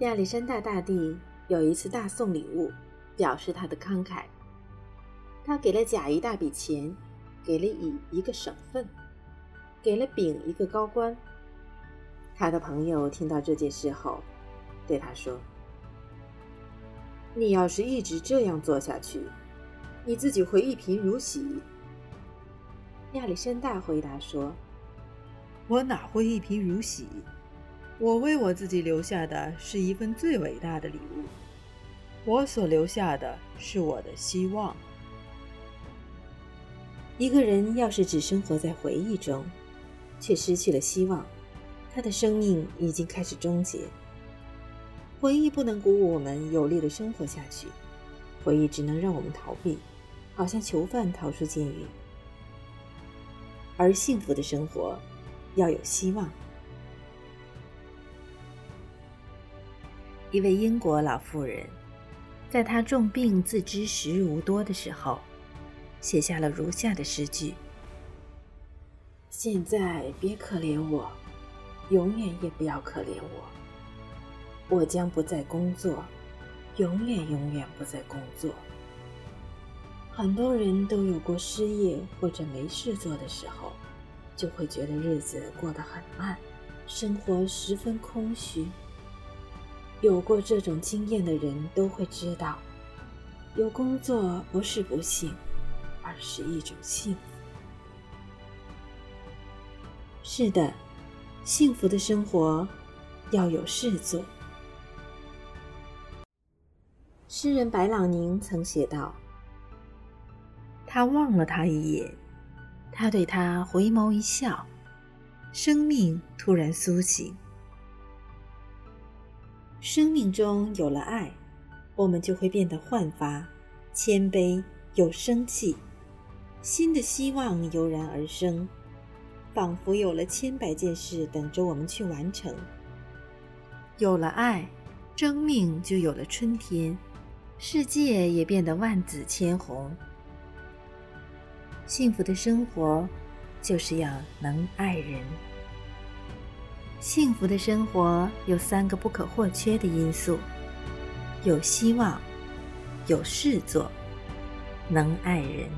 亚历山大大帝有一次大送礼物，表示他的慷慨。他给了甲一大笔钱，给了乙一个省份，给了丙一个高官。他的朋友听到这件事后，对他说：“你要是一直这样做下去，你自己会一贫如洗。”亚历山大回答说：“我哪会一贫如洗？”我为我自己留下的是一份最伟大的礼物，我所留下的是我的希望。一个人要是只生活在回忆中，却失去了希望，他的生命已经开始终结。回忆不能鼓舞我们有力的生活下去，回忆只能让我们逃避，好像囚犯逃出监狱。而幸福的生活要有希望。一位英国老妇人，在她重病、自知时日无多的时候，写下了如下的诗句：“现在别可怜我，永远也不要可怜我。我将不再工作，永远永远不再工作。很多人都有过失业或者没事做的时候，就会觉得日子过得很慢，生活十分空虚。”有过这种经验的人都会知道，有工作不是不幸，而是一种幸福。是的，幸福的生活要有事做。诗人白朗宁曾写道：“他望了他一眼，他对他回眸一笑，生命突然苏醒。”生命中有了爱，我们就会变得焕发、谦卑、有生气，新的希望油然而生，仿佛有了千百件事等着我们去完成。有了爱，生命就有了春天，世界也变得万紫千红。幸福的生活，就是要能爱人。幸福的生活有三个不可或缺的因素：有希望，有事做，能爱人。